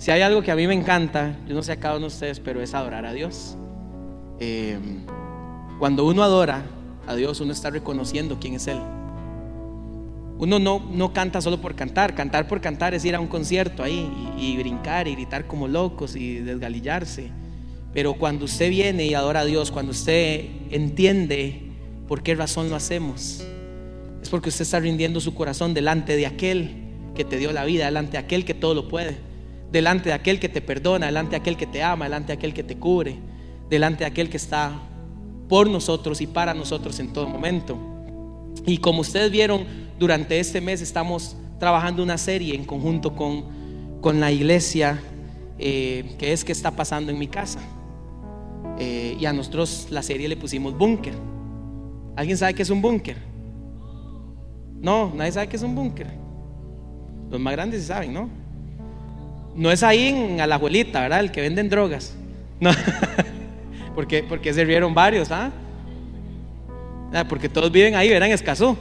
Si hay algo que a mí me encanta, yo no sé a cada uno de ustedes, pero es adorar a Dios. Eh, cuando uno adora a Dios, uno está reconociendo quién es Él. Uno no, no canta solo por cantar, cantar por cantar es ir a un concierto ahí y, y brincar y gritar como locos y desgalillarse. Pero cuando usted viene y adora a Dios, cuando usted entiende por qué razón lo hacemos, es porque usted está rindiendo su corazón delante de aquel que te dio la vida, delante de aquel que todo lo puede, delante de aquel que te perdona, delante de aquel que te ama, delante de aquel que te cubre, delante de aquel que está por nosotros y para nosotros en todo momento. Y como ustedes vieron, durante este mes estamos trabajando una serie en conjunto con, con la iglesia, eh, que es que está pasando en mi casa. Eh, y a nosotros la serie le pusimos búnker. ¿Alguien sabe qué es un búnker? No, nadie sabe qué es un búnker. Los más grandes saben, ¿no? No es ahí en Alajuelita, ¿verdad? El que venden drogas. No. porque, porque se rieron varios, ¿ah? ah porque todos viven ahí, verán, Escazú.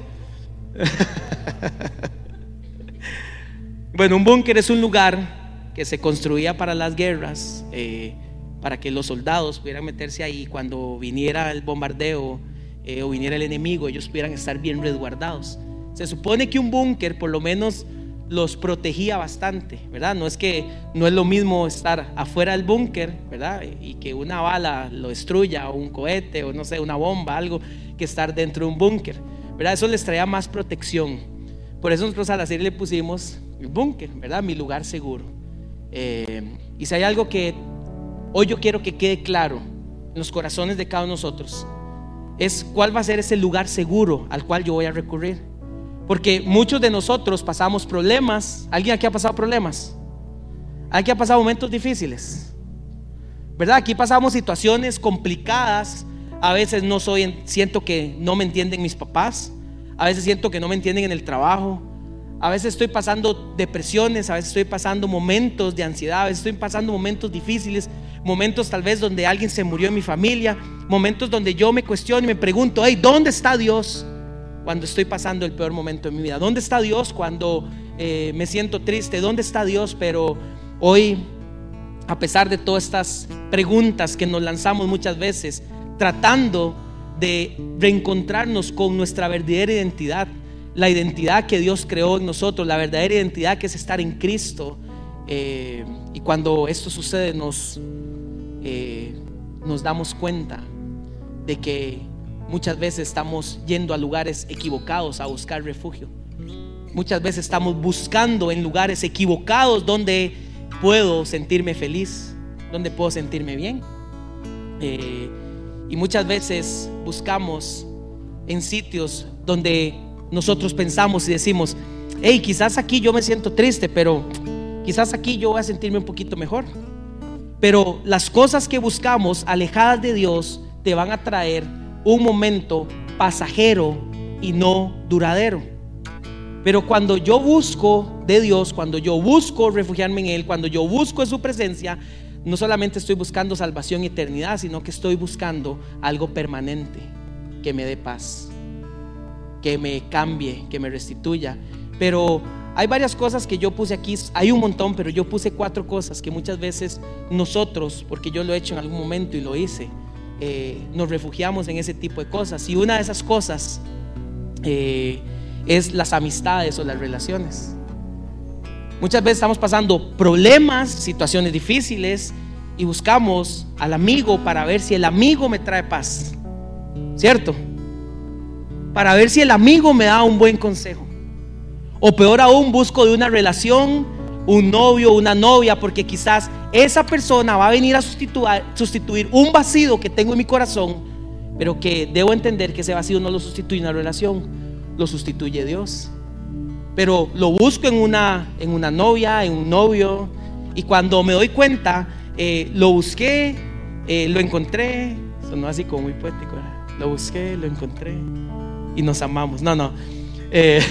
bueno, un búnker es un lugar que se construía para las guerras, eh, para que los soldados pudieran meterse ahí cuando viniera el bombardeo eh, o viniera el enemigo, ellos pudieran estar bien resguardados. Se supone que un búnker por lo menos los protegía bastante, ¿verdad? No es que no es lo mismo estar afuera del búnker, ¿verdad? Y que una bala lo destruya o un cohete o no sé, una bomba, algo, que estar dentro de un búnker, ¿verdad? Eso les traía más protección. Por eso nosotros a la serie le pusimos el búnker, ¿verdad? Mi lugar seguro. Eh, y si hay algo que hoy yo quiero que quede claro en los corazones de cada uno de nosotros, es cuál va a ser ese lugar seguro al cual yo voy a recurrir. Porque muchos de nosotros pasamos problemas. ¿Alguien aquí ha pasado problemas? ¿Alguien ha pasado momentos difíciles? ¿Verdad? Aquí pasamos situaciones complicadas. A veces no soy, siento que no me entienden mis papás. A veces siento que no me entienden en el trabajo. A veces estoy pasando depresiones, a veces estoy pasando momentos de ansiedad, a veces estoy pasando momentos difíciles, momentos tal vez donde alguien se murió en mi familia, momentos donde yo me cuestiono y me pregunto, hey, ¿dónde está Dios? Cuando estoy pasando el peor momento de mi vida? ¿Dónde está Dios cuando eh, me siento triste? ¿Dónde está Dios? Pero hoy, a pesar de todas estas preguntas que nos lanzamos muchas veces, tratando de reencontrarnos con nuestra verdadera identidad, la identidad que Dios creó en nosotros, la verdadera identidad que es estar en Cristo. Eh, y cuando esto sucede nos, eh, nos damos cuenta de que Muchas veces estamos yendo a lugares equivocados a buscar refugio. Muchas veces estamos buscando en lugares equivocados donde puedo sentirme feliz, donde puedo sentirme bien. Eh, y muchas veces buscamos en sitios donde nosotros pensamos y decimos, hey, quizás aquí yo me siento triste, pero quizás aquí yo voy a sentirme un poquito mejor. Pero las cosas que buscamos alejadas de Dios te van a traer un momento pasajero y no duradero. Pero cuando yo busco de Dios, cuando yo busco refugiarme en Él, cuando yo busco su presencia, no solamente estoy buscando salvación y eternidad, sino que estoy buscando algo permanente que me dé paz, que me cambie, que me restituya. Pero hay varias cosas que yo puse aquí, hay un montón, pero yo puse cuatro cosas que muchas veces nosotros, porque yo lo he hecho en algún momento y lo hice, eh, nos refugiamos en ese tipo de cosas. Y una de esas cosas eh, es las amistades o las relaciones. Muchas veces estamos pasando problemas, situaciones difíciles y buscamos al amigo para ver si el amigo me trae paz. ¿Cierto? Para ver si el amigo me da un buen consejo. O peor aún, busco de una relación, un novio, una novia, porque quizás esa persona va a venir a sustituir, un vacío que tengo en mi corazón, pero que debo entender que ese vacío no lo sustituye una relación, lo sustituye Dios. Pero lo busco en una, en una novia, en un novio, y cuando me doy cuenta, eh, lo busqué, eh, lo encontré, sonó así como muy poético, lo busqué, lo encontré y nos amamos. No, no. Eh,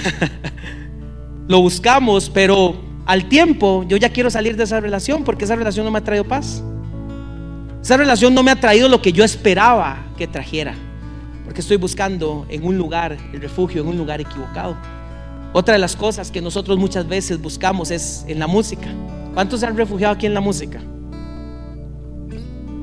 lo buscamos, pero al tiempo yo ya quiero salir de esa relación porque esa relación no me ha traído paz. Esa relación no me ha traído lo que yo esperaba que trajera. Porque estoy buscando en un lugar el refugio, en un lugar equivocado. Otra de las cosas que nosotros muchas veces buscamos es en la música. ¿Cuántos se han refugiado aquí en la música?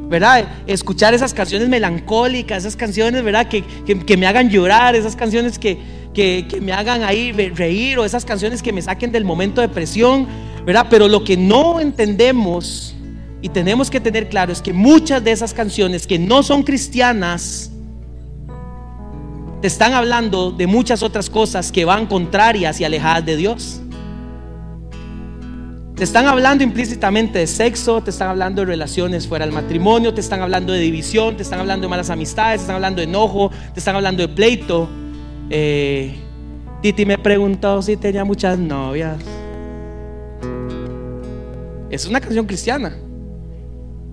¿Verdad? Escuchar esas canciones melancólicas, esas canciones, ¿verdad? Que, que, me hagan llorar, esas canciones que, que, me hagan ahí reír o esas canciones que me saquen del momento de presión, ¿verdad? Pero lo que no entendemos y tenemos que tener claro es que muchas de esas canciones que no son cristianas te están hablando de muchas otras cosas que van contrarias y alejadas de Dios. Te están hablando implícitamente de sexo, te están hablando de relaciones fuera del matrimonio, te están hablando de división, te están hablando de malas amistades, te están hablando de enojo, te están hablando de pleito. Eh, Titi me preguntó si tenía muchas novias. Es una canción cristiana.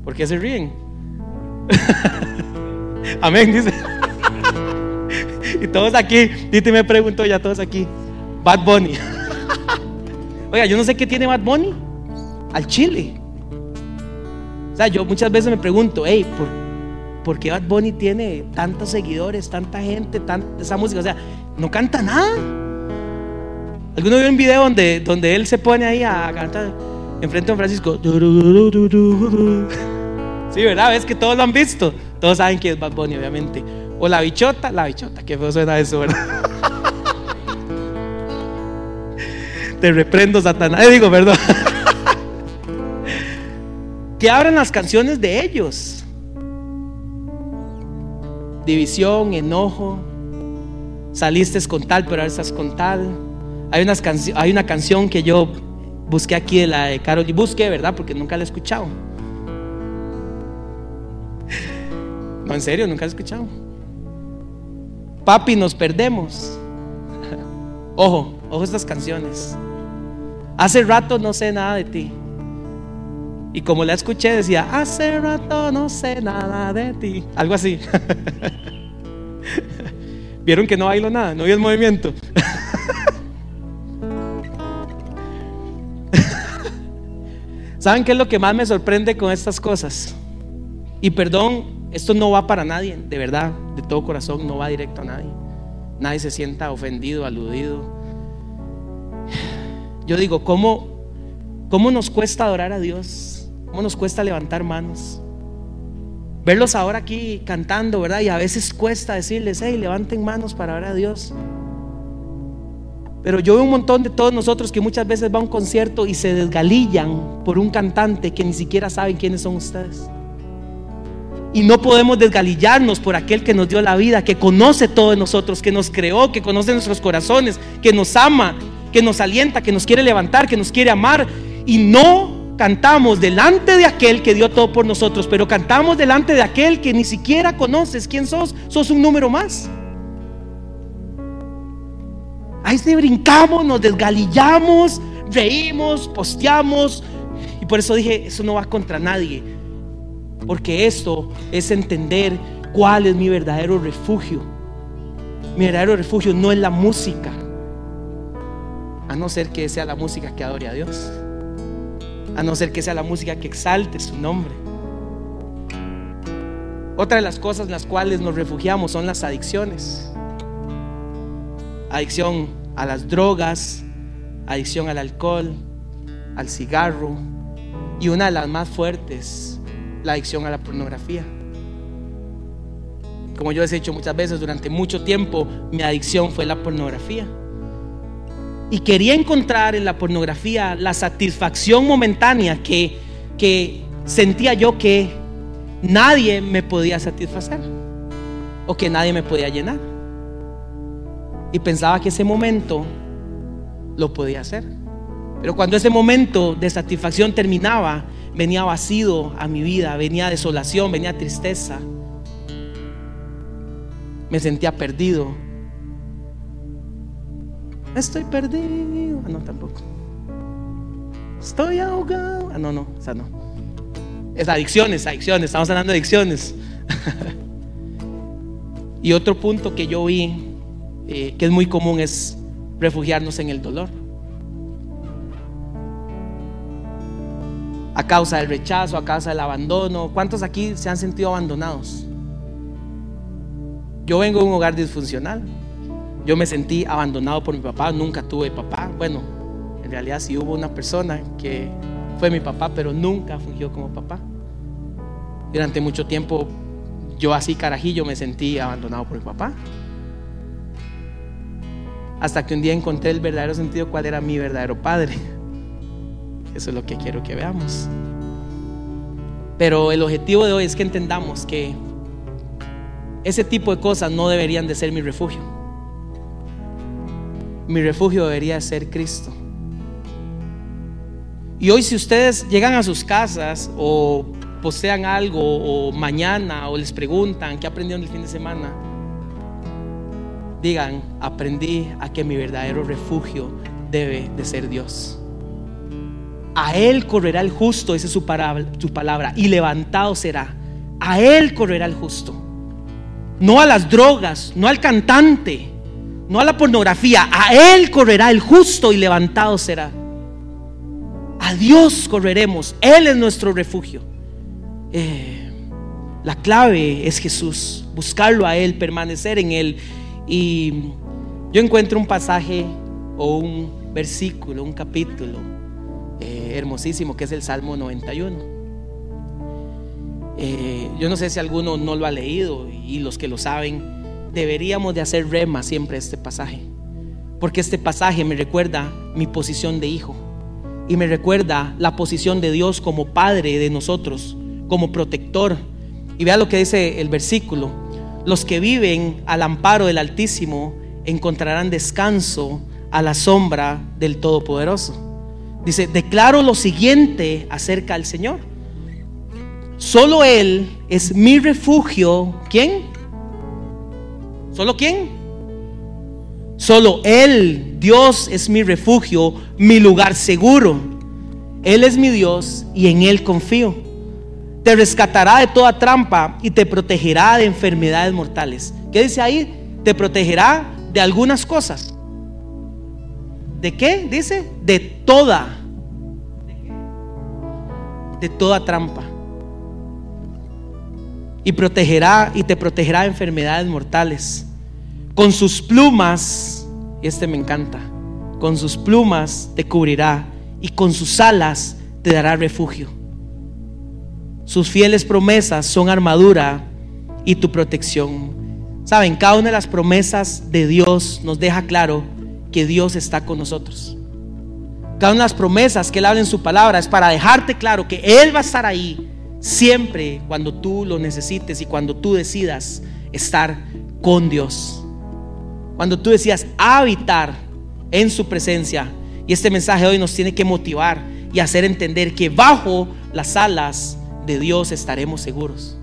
¿Por qué se ríen? Amén, dice. y todos aquí, Titi me preguntó, ya todos aquí. Bad Bunny. Oiga, yo no sé qué tiene Bad Bunny al Chile. O sea, yo muchas veces me pregunto, hey, ¿por, qué Bad Bunny tiene tantos seguidores, tanta gente, tanta, esa música? O sea, no canta nada. ¿Alguno vio un video donde, donde él se pone ahí a cantar enfrente de Don Francisco? Sí, ¿verdad? ¿Ves que todos lo han visto? Todos saben que es Bad Bunny, obviamente. O la bichota, la bichota, qué feo suena eso, ¿verdad? Te reprendo, Satanás. Eh, digo, perdón. que abran las canciones de ellos. División, enojo. Saliste con tal, pero ahora estás con tal. Hay, unas hay una canción que yo busqué aquí de la de Carol y busqué, ¿verdad? Porque nunca la he escuchado. No, en serio, nunca la he escuchado. Papi, nos perdemos. Ojo, ojo estas canciones. Hace rato no sé nada de ti. Y como la escuché decía, hace rato no sé nada de ti. Algo así. Vieron que no bailo nada, no vi el movimiento. ¿Saben qué es lo que más me sorprende con estas cosas? Y perdón, esto no va para nadie, de verdad, de todo corazón, no va directo a nadie. Nadie se sienta ofendido, aludido. Yo digo, ¿cómo, ¿cómo nos cuesta adorar a Dios? ¿Cómo nos cuesta levantar manos? Verlos ahora aquí cantando, ¿verdad? Y a veces cuesta decirles, hey, levanten manos para adorar a Dios. Pero yo veo un montón de todos nosotros que muchas veces va a un concierto y se desgalillan por un cantante que ni siquiera saben quiénes son ustedes. Y no podemos desgalillarnos por aquel que nos dio la vida, que conoce todo de nosotros, que nos creó, que conoce nuestros corazones, que nos ama que nos alienta, que nos quiere levantar, que nos quiere amar. Y no cantamos delante de aquel que dio todo por nosotros, pero cantamos delante de aquel que ni siquiera conoces quién sos. Sos un número más. Ahí se brincamos, nos desgalillamos, reímos, posteamos. Y por eso dije, eso no va contra nadie. Porque esto es entender cuál es mi verdadero refugio. Mi verdadero refugio no es la música a no ser que sea la música que adore a Dios, a no ser que sea la música que exalte su nombre. Otra de las cosas en las cuales nos refugiamos son las adicciones. Adicción a las drogas, adicción al alcohol, al cigarro y una de las más fuertes, la adicción a la pornografía. Como yo les he dicho muchas veces, durante mucho tiempo mi adicción fue la pornografía y quería encontrar en la pornografía la satisfacción momentánea que, que sentía yo que nadie me podía satisfacer o que nadie me podía llenar. Y pensaba que ese momento lo podía hacer. Pero cuando ese momento de satisfacción terminaba, venía vacío a mi vida, venía desolación, venía tristeza. Me sentía perdido, Estoy perdido. Ah, no, tampoco. Estoy ahogado. Ah, no, no, o sea, no. Es adicciones, adicciones. Estamos hablando de adicciones. y otro punto que yo vi, eh, que es muy común, es refugiarnos en el dolor. A causa del rechazo, a causa del abandono. ¿Cuántos aquí se han sentido abandonados? Yo vengo de un hogar disfuncional. Yo me sentí abandonado por mi papá, nunca tuve papá. Bueno, en realidad sí hubo una persona que fue mi papá, pero nunca fungió como papá. Durante mucho tiempo yo así carajillo me sentí abandonado por mi papá. Hasta que un día encontré el verdadero sentido cuál era mi verdadero padre. Eso es lo que quiero que veamos. Pero el objetivo de hoy es que entendamos que ese tipo de cosas no deberían de ser mi refugio. Mi refugio debería ser Cristo. Y hoy si ustedes llegan a sus casas o posean algo o mañana o les preguntan qué aprendieron el fin de semana, digan, aprendí a que mi verdadero refugio debe de ser Dios. A Él correrá el justo, es su su palabra, y levantado será. A Él correrá el justo. No a las drogas, no al cantante, no a la pornografía. A Él correrá el justo y levantado será. A Dios correremos. Él es nuestro refugio. Eh, la clave es Jesús. Buscarlo a Él, permanecer en Él. Y yo encuentro un pasaje o un versículo, un capítulo eh, hermosísimo que es el Salmo 91. Eh, yo no sé si alguno no lo ha leído y los que lo saben, deberíamos de hacer rema siempre este pasaje. Porque este pasaje me recuerda mi posición de hijo y me recuerda la posición de Dios como Padre de nosotros, como protector. Y vea lo que dice el versículo. Los que viven al amparo del Altísimo encontrarán descanso a la sombra del Todopoderoso. Dice, declaro lo siguiente acerca del Señor. Solo Él es mi refugio. ¿Quién? ¿Solo quién? Solo Él, Dios es mi refugio, mi lugar seguro. Él es mi Dios y en Él confío. Te rescatará de toda trampa y te protegerá de enfermedades mortales. ¿Qué dice ahí? Te protegerá de algunas cosas. ¿De qué? Dice, de toda. De toda trampa. Y protegerá y te protegerá de enfermedades mortales. Con sus plumas, y este me encanta, con sus plumas te cubrirá y con sus alas te dará refugio. Sus fieles promesas son armadura y tu protección. Saben, cada una de las promesas de Dios nos deja claro que Dios está con nosotros. Cada una de las promesas que Él habla en su palabra es para dejarte claro que Él va a estar ahí siempre cuando tú lo necesites y cuando tú decidas estar con Dios. Cuando tú decidas habitar en su presencia. Y este mensaje hoy nos tiene que motivar y hacer entender que bajo las alas de Dios estaremos seguros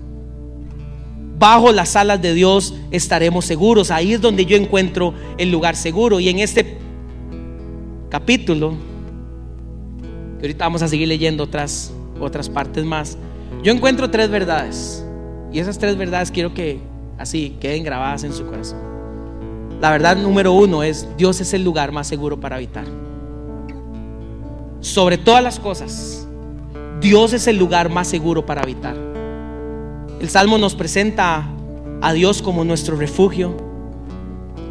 bajo las alas de Dios estaremos seguros. Ahí es donde yo encuentro el lugar seguro. Y en este capítulo, que ahorita vamos a seguir leyendo otras, otras partes más, yo encuentro tres verdades. Y esas tres verdades quiero que así queden grabadas en su corazón. La verdad número uno es, Dios es el lugar más seguro para habitar. Sobre todas las cosas, Dios es el lugar más seguro para habitar. El Salmo nos presenta a Dios como nuestro refugio.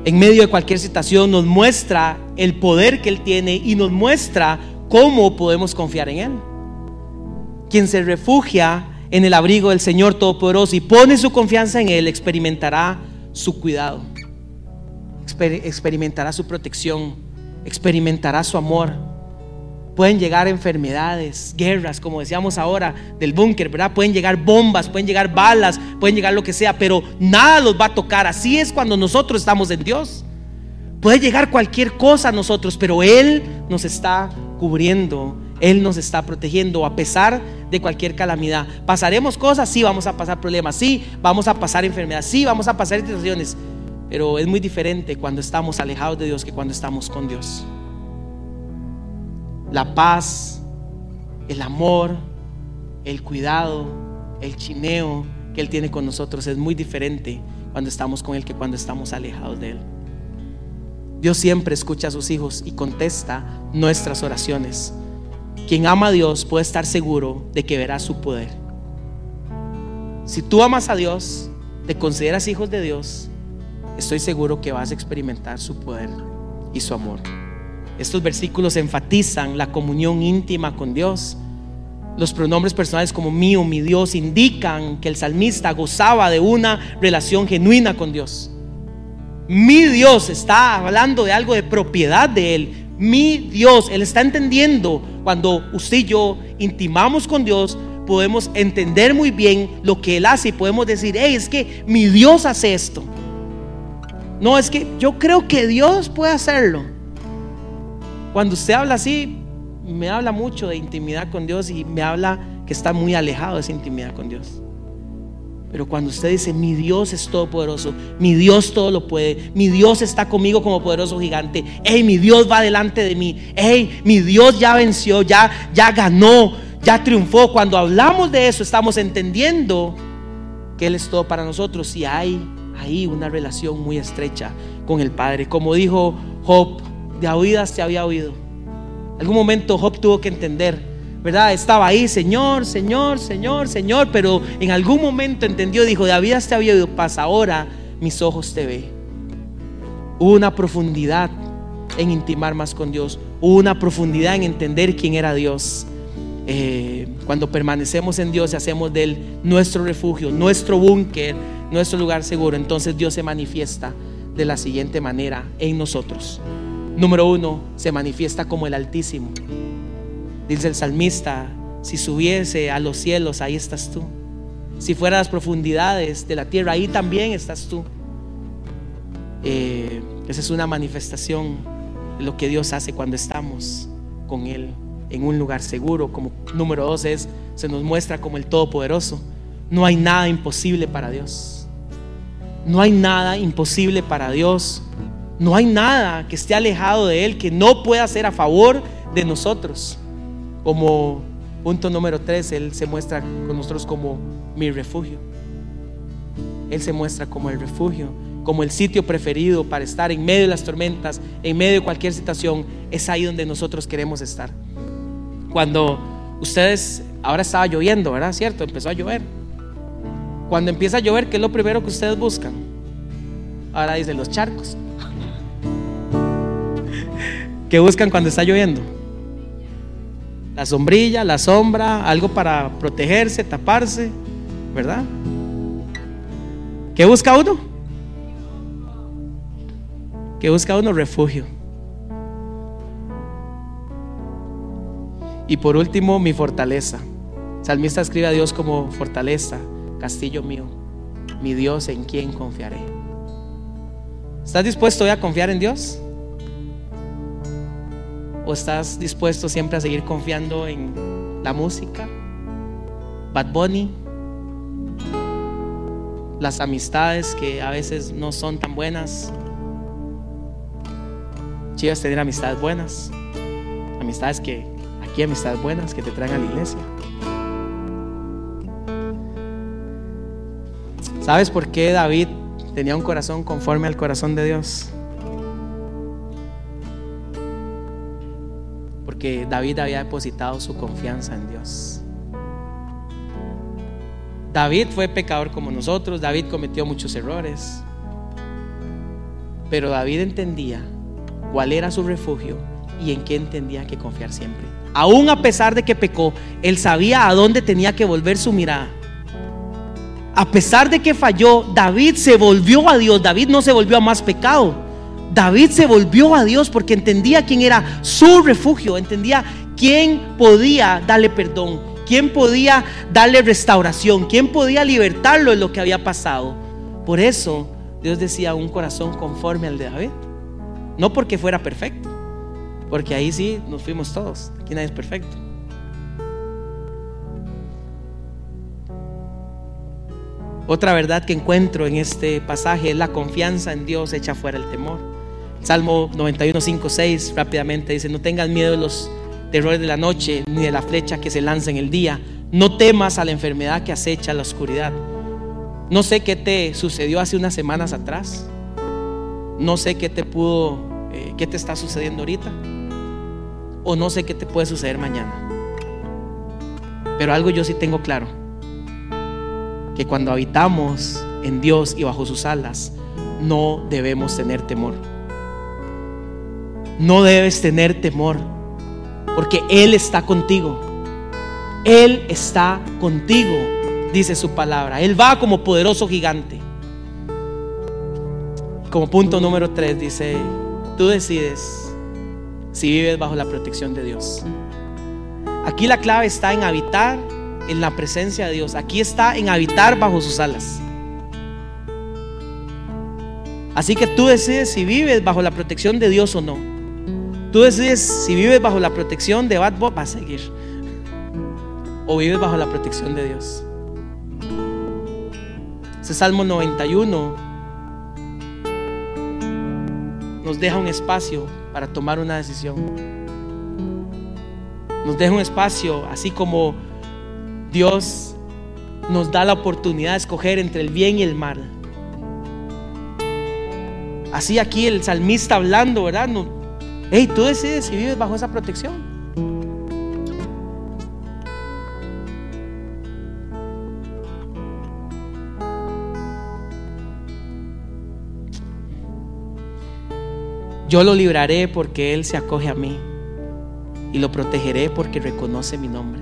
En medio de cualquier situación nos muestra el poder que Él tiene y nos muestra cómo podemos confiar en Él. Quien se refugia en el abrigo del Señor Todopoderoso y pone su confianza en Él, experimentará su cuidado, experimentará su protección, experimentará su amor pueden llegar enfermedades, guerras, como decíamos ahora del búnker, ¿verdad? Pueden llegar bombas, pueden llegar balas, pueden llegar lo que sea, pero nada los va a tocar. Así es cuando nosotros estamos en Dios. Puede llegar cualquier cosa a nosotros, pero Él nos está cubriendo, Él nos está protegiendo a pesar de cualquier calamidad. Pasaremos cosas, sí, vamos a pasar problemas, sí, vamos a pasar enfermedades, sí, vamos a pasar situaciones, pero es muy diferente cuando estamos alejados de Dios que cuando estamos con Dios la paz, el amor, el cuidado, el chineo que Él tiene con nosotros es muy diferente cuando estamos con Él que cuando estamos alejados de Él. Dios siempre escucha a sus hijos y contesta nuestras oraciones. Quien ama a Dios puede estar seguro de que verá su poder. Si tú amas a Dios, te consideras hijos de Dios, estoy seguro que vas a experimentar su poder y su amor. Estos versículos enfatizan la comunión íntima con Dios, Los pronombres personales como mío, mi Dios, indican que el salmista gozaba de una relación genuina con Dios. Mi Dios está hablando de algo de propiedad de Él. Mi Dios, Él está entendiendo cuando usted y yo intimamos con Dios, podemos entender muy bien lo que Él hace y podemos decir, hey, es que mi Dios hace esto. No, es que yo creo que Dios puede hacerlo. Cuando usted habla así, me habla mucho de intimidad con Dios y me habla que está muy alejado de esa intimidad con Dios. Pero cuando usted dice, mi Dios es todopoderoso, mi Dios todo lo puede, mi Dios está conmigo como poderoso gigante, hey, mi Dios va delante de mí, hey, mi Dios ya venció, ya, ya ganó, ya triunfó. Cuando hablamos de eso, estamos entendiendo que Él es todo para nosotros y hay ahí una relación muy estrecha con el Padre. Como dijo Job, de oídas te había oído. Algún momento Job tuvo que entender, ¿verdad? Estaba ahí, Señor, Señor, Señor, Señor, pero en algún momento entendió, dijo, oídas te había oído, pasa ahora, mis ojos te ven. Hubo una profundidad en intimar más con Dios, hubo una profundidad en entender quién era Dios. Eh, cuando permanecemos en Dios y hacemos de Él nuestro refugio, nuestro búnker, nuestro lugar seguro, entonces Dios se manifiesta de la siguiente manera en nosotros. Número uno, se manifiesta como el Altísimo. Dice el salmista, si subiese a los cielos, ahí estás tú. Si fuera a las profundidades de la tierra, ahí también estás tú. Eh, esa es una manifestación de lo que Dios hace cuando estamos con Él en un lugar seguro. Como número dos es, se nos muestra como el Todopoderoso. No hay nada imposible para Dios. No hay nada imposible para Dios. No hay nada que esté alejado de Él que no pueda ser a favor de nosotros. Como punto número tres, Él se muestra con nosotros como mi refugio. Él se muestra como el refugio, como el sitio preferido para estar en medio de las tormentas, en medio de cualquier situación. Es ahí donde nosotros queremos estar. Cuando ustedes, ahora estaba lloviendo, ¿verdad? ¿Cierto? Empezó a llover. Cuando empieza a llover, ¿qué es lo primero que ustedes buscan? Ahora dicen los charcos. ¿Qué buscan cuando está lloviendo? La sombrilla, la sombra, algo para protegerse, taparse, ¿verdad? ¿Qué busca uno? ¿Qué busca uno? Refugio. Y por último, mi fortaleza. Salmista escribe a Dios como fortaleza, castillo mío, mi Dios en quien confiaré. ¿Estás dispuesto hoy a confiar en Dios? ¿O estás dispuesto siempre a seguir confiando en la música? Bad Bunny, las amistades que a veces no son tan buenas. Chivas tener amistades buenas, amistades que aquí amistades buenas que te traen a la iglesia. ¿Sabes por qué David tenía un corazón conforme al corazón de Dios? Porque David había depositado su confianza en Dios. David fue pecador como nosotros, David cometió muchos errores, pero David entendía cuál era su refugio y en qué entendía que confiar siempre. Aún a pesar de que pecó, él sabía a dónde tenía que volver su mirada. A pesar de que falló, David se volvió a Dios. David no se volvió a más pecado. David se volvió a Dios porque entendía quién era su refugio, entendía quién podía darle perdón, quién podía darle restauración, quién podía libertarlo de lo que había pasado. Por eso Dios decía un corazón conforme al de David. No porque fuera perfecto, porque ahí sí nos fuimos todos. Aquí nadie es perfecto. Otra verdad que encuentro en este pasaje es la confianza en Dios echa fuera el temor. Salmo 91, 5, 6 rápidamente dice, no tengas miedo de los terrores de la noche ni de la flecha que se lanza en el día. No temas a la enfermedad que acecha la oscuridad. No sé qué te sucedió hace unas semanas atrás. No sé qué te pudo, eh, qué te está sucediendo ahorita. O no sé qué te puede suceder mañana. Pero algo yo sí tengo claro que cuando habitamos en Dios y bajo sus alas, no debemos tener temor. No debes tener temor, porque Él está contigo. Él está contigo, dice su palabra. Él va como poderoso gigante. Como punto número tres dice, tú decides si vives bajo la protección de Dios. Aquí la clave está en habitar en la presencia de Dios. Aquí está en habitar bajo sus alas. Así que tú decides si vives bajo la protección de Dios o no. Tú decides si vives bajo la protección de Bad Bob, va a seguir. O vives bajo la protección de Dios. Ese Salmo 91 nos deja un espacio para tomar una decisión. Nos deja un espacio, así como Dios nos da la oportunidad de escoger entre el bien y el mal. Así aquí el salmista hablando, ¿verdad? Hey, tú decides si vives bajo esa protección. Yo lo libraré porque Él se acoge a mí y lo protegeré porque reconoce mi nombre.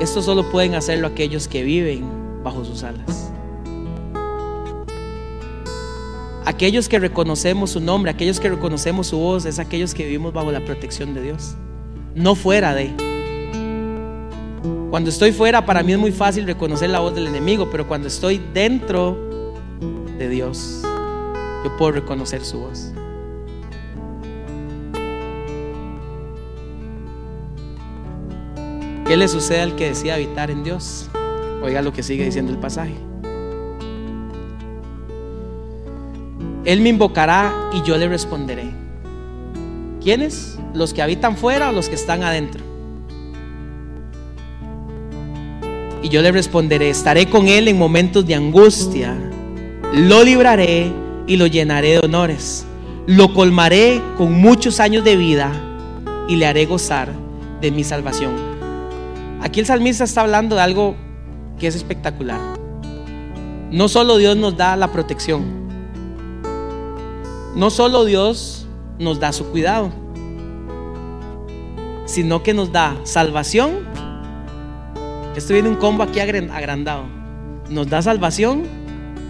Esto solo pueden hacerlo aquellos que viven bajo sus alas. Aquellos que reconocemos su nombre, aquellos que reconocemos su voz, es aquellos que vivimos bajo la protección de Dios, no fuera de. Cuando estoy fuera, para mí es muy fácil reconocer la voz del enemigo, pero cuando estoy dentro de Dios, yo puedo reconocer su voz. ¿Qué le sucede al que decía habitar en Dios? Oiga lo que sigue diciendo el pasaje. Él me invocará y yo le responderé. ¿Quiénes? ¿Los que habitan fuera o los que están adentro? Y yo le responderé, estaré con él en momentos de angustia, lo libraré y lo llenaré de honores, lo colmaré con muchos años de vida y le haré gozar de mi salvación. Aquí el salmista está hablando de algo que es espectacular. No solo Dios nos da la protección, no solo Dios nos da su cuidado, sino que nos da salvación. Estoy viendo un combo aquí agrandado. Nos da salvación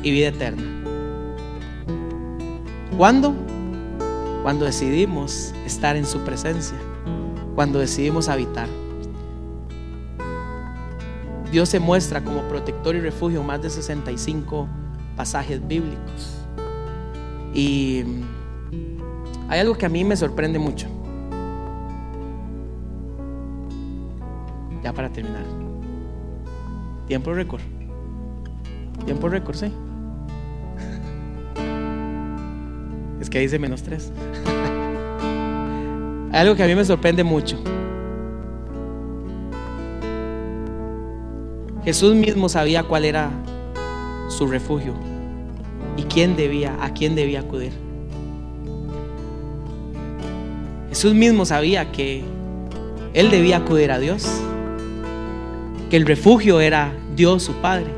y vida eterna. ¿Cuándo? Cuando decidimos estar en su presencia, cuando decidimos habitar. Dios se muestra como protector y refugio en más de 65 pasajes bíblicos. Y hay algo que a mí me sorprende mucho. Ya para terminar. Tiempo récord. Tiempo récord, sí. Es que dice menos tres. Hay algo que a mí me sorprende mucho. Jesús mismo sabía cuál era su refugio y quién debía, a quién debía acudir. Jesús mismo sabía que él debía acudir a Dios, que el refugio era Dios su Padre.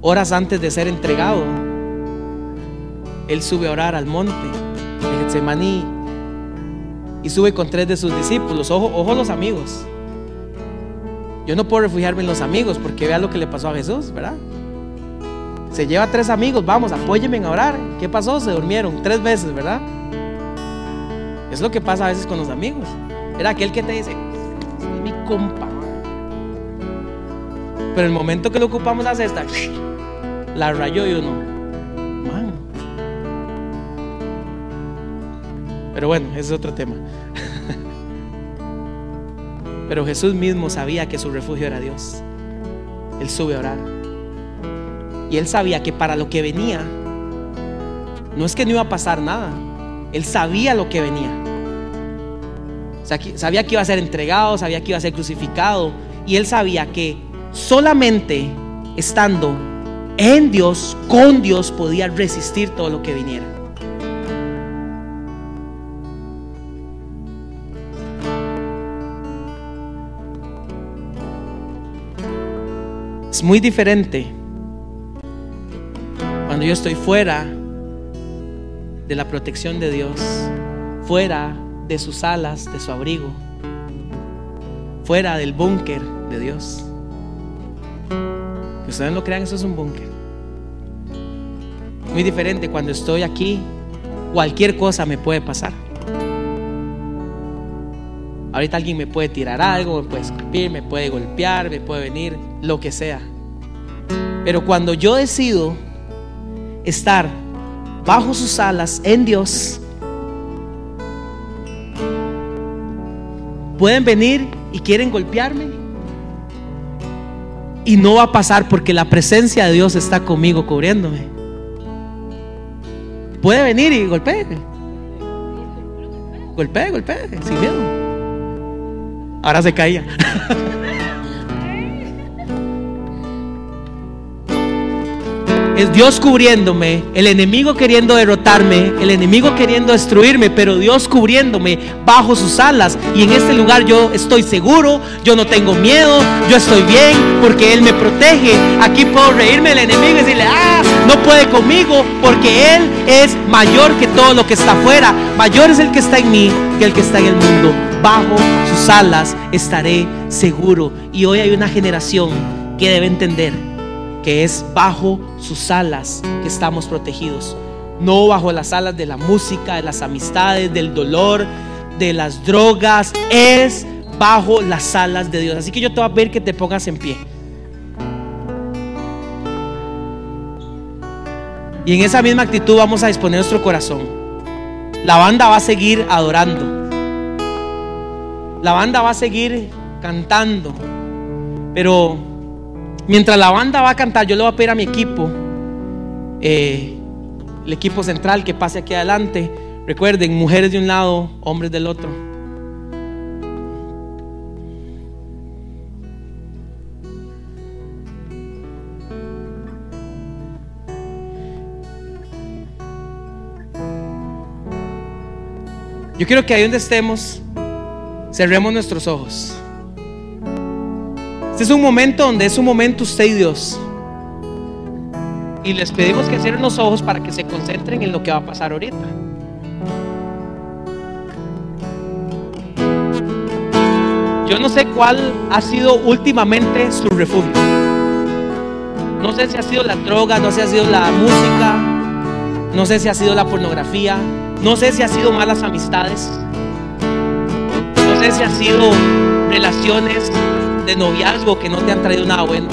Horas antes de ser entregado, él sube a orar al monte de Getsemaní y sube con tres de sus discípulos, ojo, ojo los amigos. Yo no puedo refugiarme en los amigos porque vea lo que le pasó a Jesús, ¿verdad? Se lleva tres amigos, vamos, apóyenme a orar. ¿Qué pasó? Se durmieron tres veces, ¿verdad? Es lo que pasa a veces con los amigos. Era aquel que te dice, mi compa. Pero el momento que lo ocupamos la cesta, la rayó y uno, man. Pero bueno, ese es otro tema. Pero Jesús mismo sabía que su refugio era Dios. Él sube a orar. Y él sabía que para lo que venía, no es que no iba a pasar nada. Él sabía lo que venía. Sabía que iba a ser entregado, sabía que iba a ser crucificado. Y él sabía que solamente estando en Dios, con Dios, podía resistir todo lo que viniera. Es muy diferente cuando yo estoy fuera de la protección de Dios, fuera de sus alas, de su abrigo, fuera del búnker de Dios. Que ustedes no crean, eso es un búnker. Muy diferente cuando estoy aquí, cualquier cosa me puede pasar. Ahorita alguien me puede tirar algo, me puede escupir, me puede golpear, me puede venir, lo que sea. Pero cuando yo decido estar bajo sus alas en Dios, pueden venir y quieren golpearme. Y no va a pasar porque la presencia de Dios está conmigo cubriéndome. Puede venir y golpee. Golpee, golpee, sin miedo. Ahora se caía. Es Dios cubriéndome, el enemigo queriendo derrotarme, el enemigo queriendo destruirme, pero Dios cubriéndome bajo sus alas. Y en este lugar yo estoy seguro, yo no tengo miedo, yo estoy bien porque Él me protege. Aquí puedo reírme del enemigo y decirle, ah, no puede conmigo porque Él es mayor que todo lo que está afuera. Mayor es el que está en mí que el que está en el mundo. Bajo sus alas estaré seguro. Y hoy hay una generación que debe entender que es bajo sus alas que estamos protegidos. No bajo las alas de la música, de las amistades, del dolor, de las drogas. Es bajo las alas de Dios. Así que yo te voy a pedir que te pongas en pie. Y en esa misma actitud vamos a disponer nuestro corazón. La banda va a seguir adorando. La banda va a seguir cantando. Pero Mientras la banda va a cantar, yo le voy a pedir a mi equipo, eh, el equipo central, que pase aquí adelante. Recuerden, mujeres de un lado, hombres del otro. Yo quiero que ahí donde estemos, cerremos nuestros ojos. Este es un momento donde es un momento usted y Dios. Y les pedimos que cierren los ojos para que se concentren en lo que va a pasar ahorita. Yo no sé cuál ha sido últimamente su refugio. No sé si ha sido la droga, no sé si ha sido la música, no sé si ha sido la pornografía, no sé si ha sido malas amistades, no sé si ha sido relaciones de noviazgo que no te han traído nada bueno.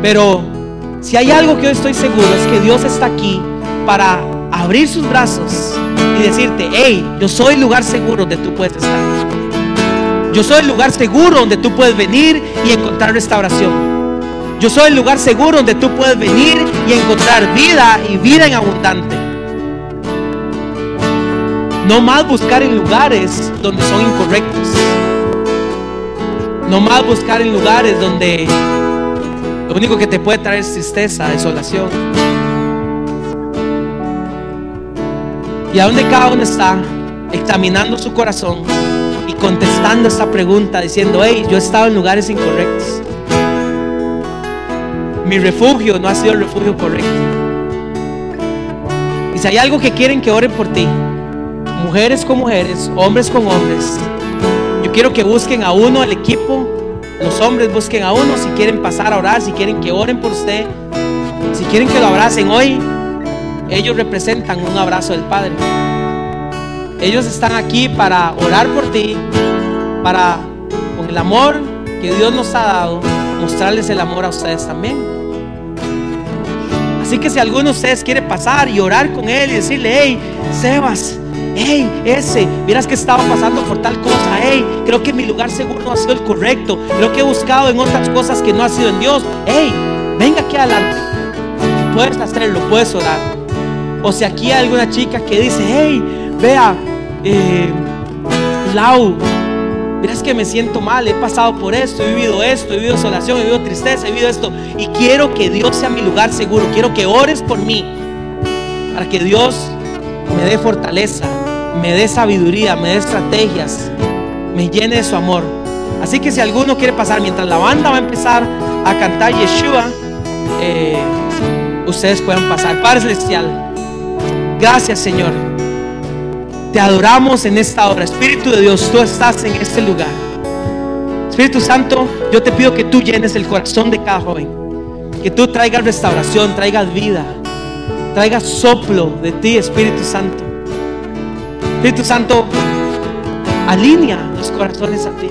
Pero si hay algo que yo estoy seguro es que Dios está aquí para abrir sus brazos y decirte, hey, yo soy el lugar seguro donde tú puedes estar. Yo soy el lugar seguro donde tú puedes venir y encontrar restauración. Yo soy el lugar seguro donde tú puedes venir y encontrar vida y vida en abundante. No más buscar en lugares donde son incorrectos. No más buscar en lugares donde lo único que te puede traer es tristeza, desolación. Y a donde cada uno está examinando su corazón y contestando esta pregunta diciendo, hey, yo he estado en lugares incorrectos. Mi refugio no ha sido el refugio correcto. Y si hay algo que quieren que oren por ti, mujeres con mujeres, hombres con hombres, quiero que busquen a uno, al equipo. Los hombres busquen a uno si quieren pasar a orar, si quieren que oren por usted, si quieren que lo abracen hoy. Ellos representan un abrazo del Padre. Ellos están aquí para orar por ti, para con el amor que Dios nos ha dado, mostrarles el amor a ustedes también. Así que si alguno de ustedes quiere pasar y orar con él y decirle, hey, Sebas, hey, ese, miras que estaba pasando por tal cosa, hey, creo que mi lugar seguro no ha sido el correcto, creo que he buscado en otras cosas que no ha sido en Dios, hey, venga aquí adelante, puedes hacerlo, puedes orar. O si aquí hay alguna chica que dice, hey, vea, eh, Lau, miras que me siento mal, he pasado por esto, he vivido esto, he vivido desolación, he vivido tristeza, he vivido esto, y quiero que Dios sea mi lugar seguro, quiero que ores por mí, para que Dios me dé fortaleza, me dé sabiduría, me dé estrategias, me llene de su amor. Así que si alguno quiere pasar mientras la banda va a empezar a cantar Yeshua, eh, ustedes puedan pasar. Padre Celestial, gracias Señor. Te adoramos en esta hora. Espíritu de Dios, tú estás en este lugar. Espíritu Santo, yo te pido que tú llenes el corazón de cada joven. Que tú traigas restauración, traigas vida, traigas soplo de ti, Espíritu Santo. Espíritu Santo, alinea los corazones a ti.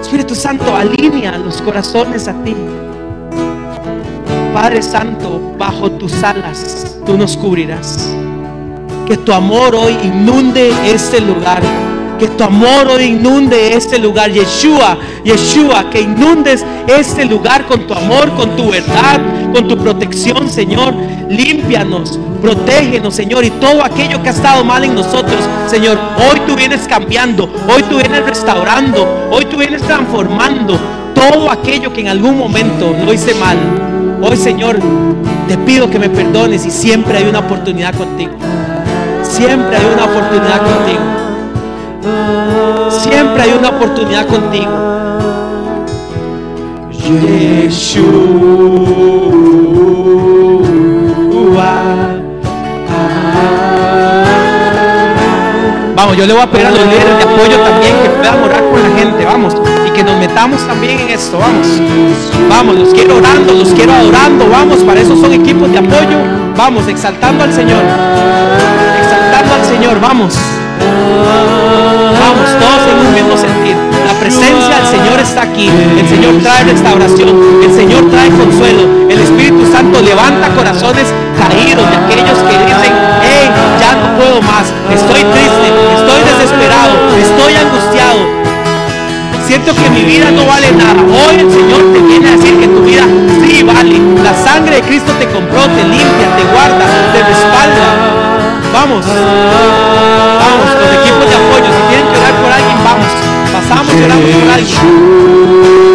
Espíritu Santo, alinea los corazones a ti. Padre Santo, bajo tus alas tú nos cubrirás. Que tu amor hoy inunde este lugar. Que tu amor hoy inunde este lugar. Yeshua, Yeshua, que inundes este lugar con tu amor, con tu verdad, con tu protección, Señor. Límpianos, protégenos, Señor. Y todo aquello que ha estado mal en nosotros, Señor, hoy tú vienes cambiando. Hoy tú vienes restaurando. Hoy tú vienes transformando todo aquello que en algún momento lo hice mal. Hoy, Señor, te pido que me perdones y siempre hay una oportunidad contigo. Siempre hay una oportunidad contigo. Siempre hay una oportunidad contigo. Vamos, yo le voy a pedir a los líderes de apoyo también que puedan orar con la gente. Vamos, y que nos metamos también en esto. Vamos, vamos, los quiero orando, los quiero adorando. Vamos, para eso son equipos de apoyo. Vamos, exaltando al Señor. Exaltando al Señor, vamos. Vamos, todos en un mismo sentir. La presencia del Señor está aquí. El Señor trae restauración. El Señor trae consuelo. El Espíritu Santo levanta corazones caídos de aquellos que dicen, hey, ya no puedo más. Estoy triste, estoy desesperado, estoy angustiado. Siento que mi vida no vale nada. Hoy el Señor te viene a decir que tu vida sí vale. La sangre de Cristo te compró, te limpia, te guarda, te respalda. Vamos, vamos, los equipos de apoyo, si tienen Pasamos y oramos por alguien.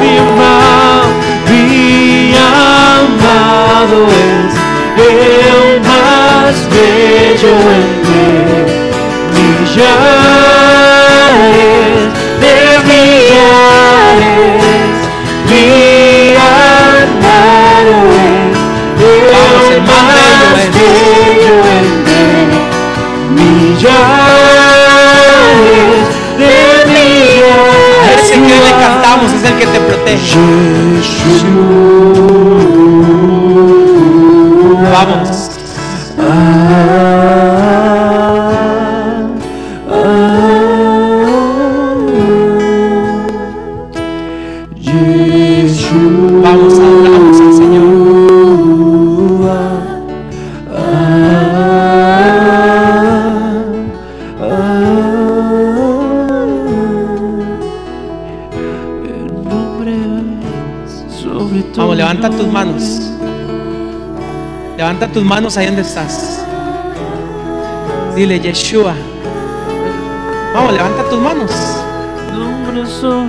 mi amado, mi amado es el más bello entre millares el que te protege. Vamos. Vamos, Levanta tus manos ahí donde estás. Dile, Yeshua. Vamos, levanta tus manos.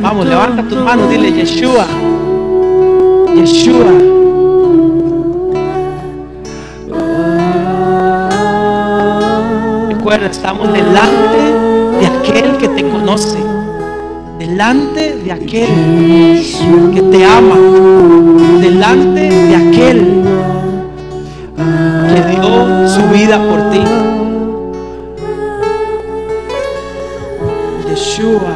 Vamos, levanta tus manos. Dile, Yeshua. Yeshua. Recuerda, estamos delante de aquel que te conoce. Delante de aquel que te ama. Delante de aquel vida por ti. Yeshua.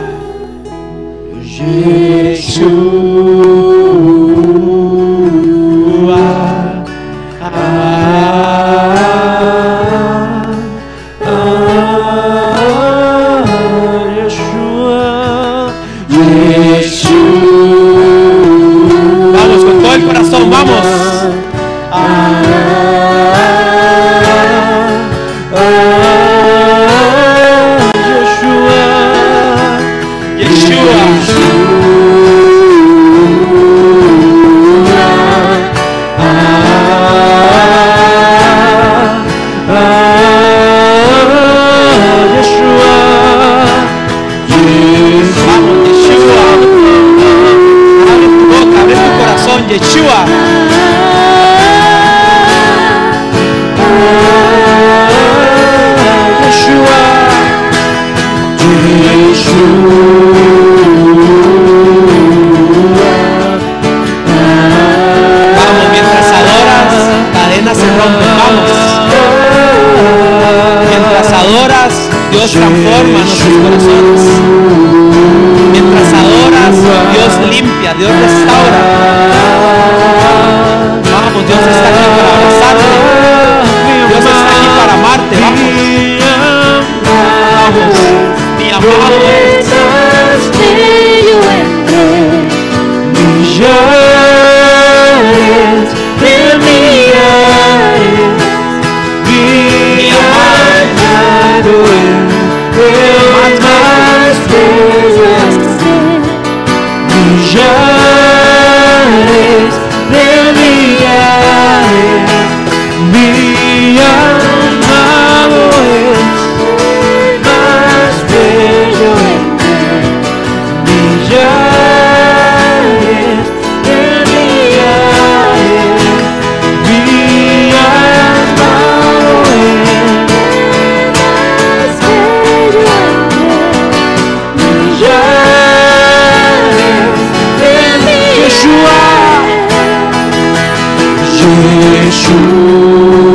Yeshua. Transforma nuestros corazones. Mientras adoras, Dios limpia, Dios restaura. Vamos, Dios está aquí para abrazarte. Dios está aquí para amarte. Vamos, vamos. Mi amado de millares, mi Yeshua.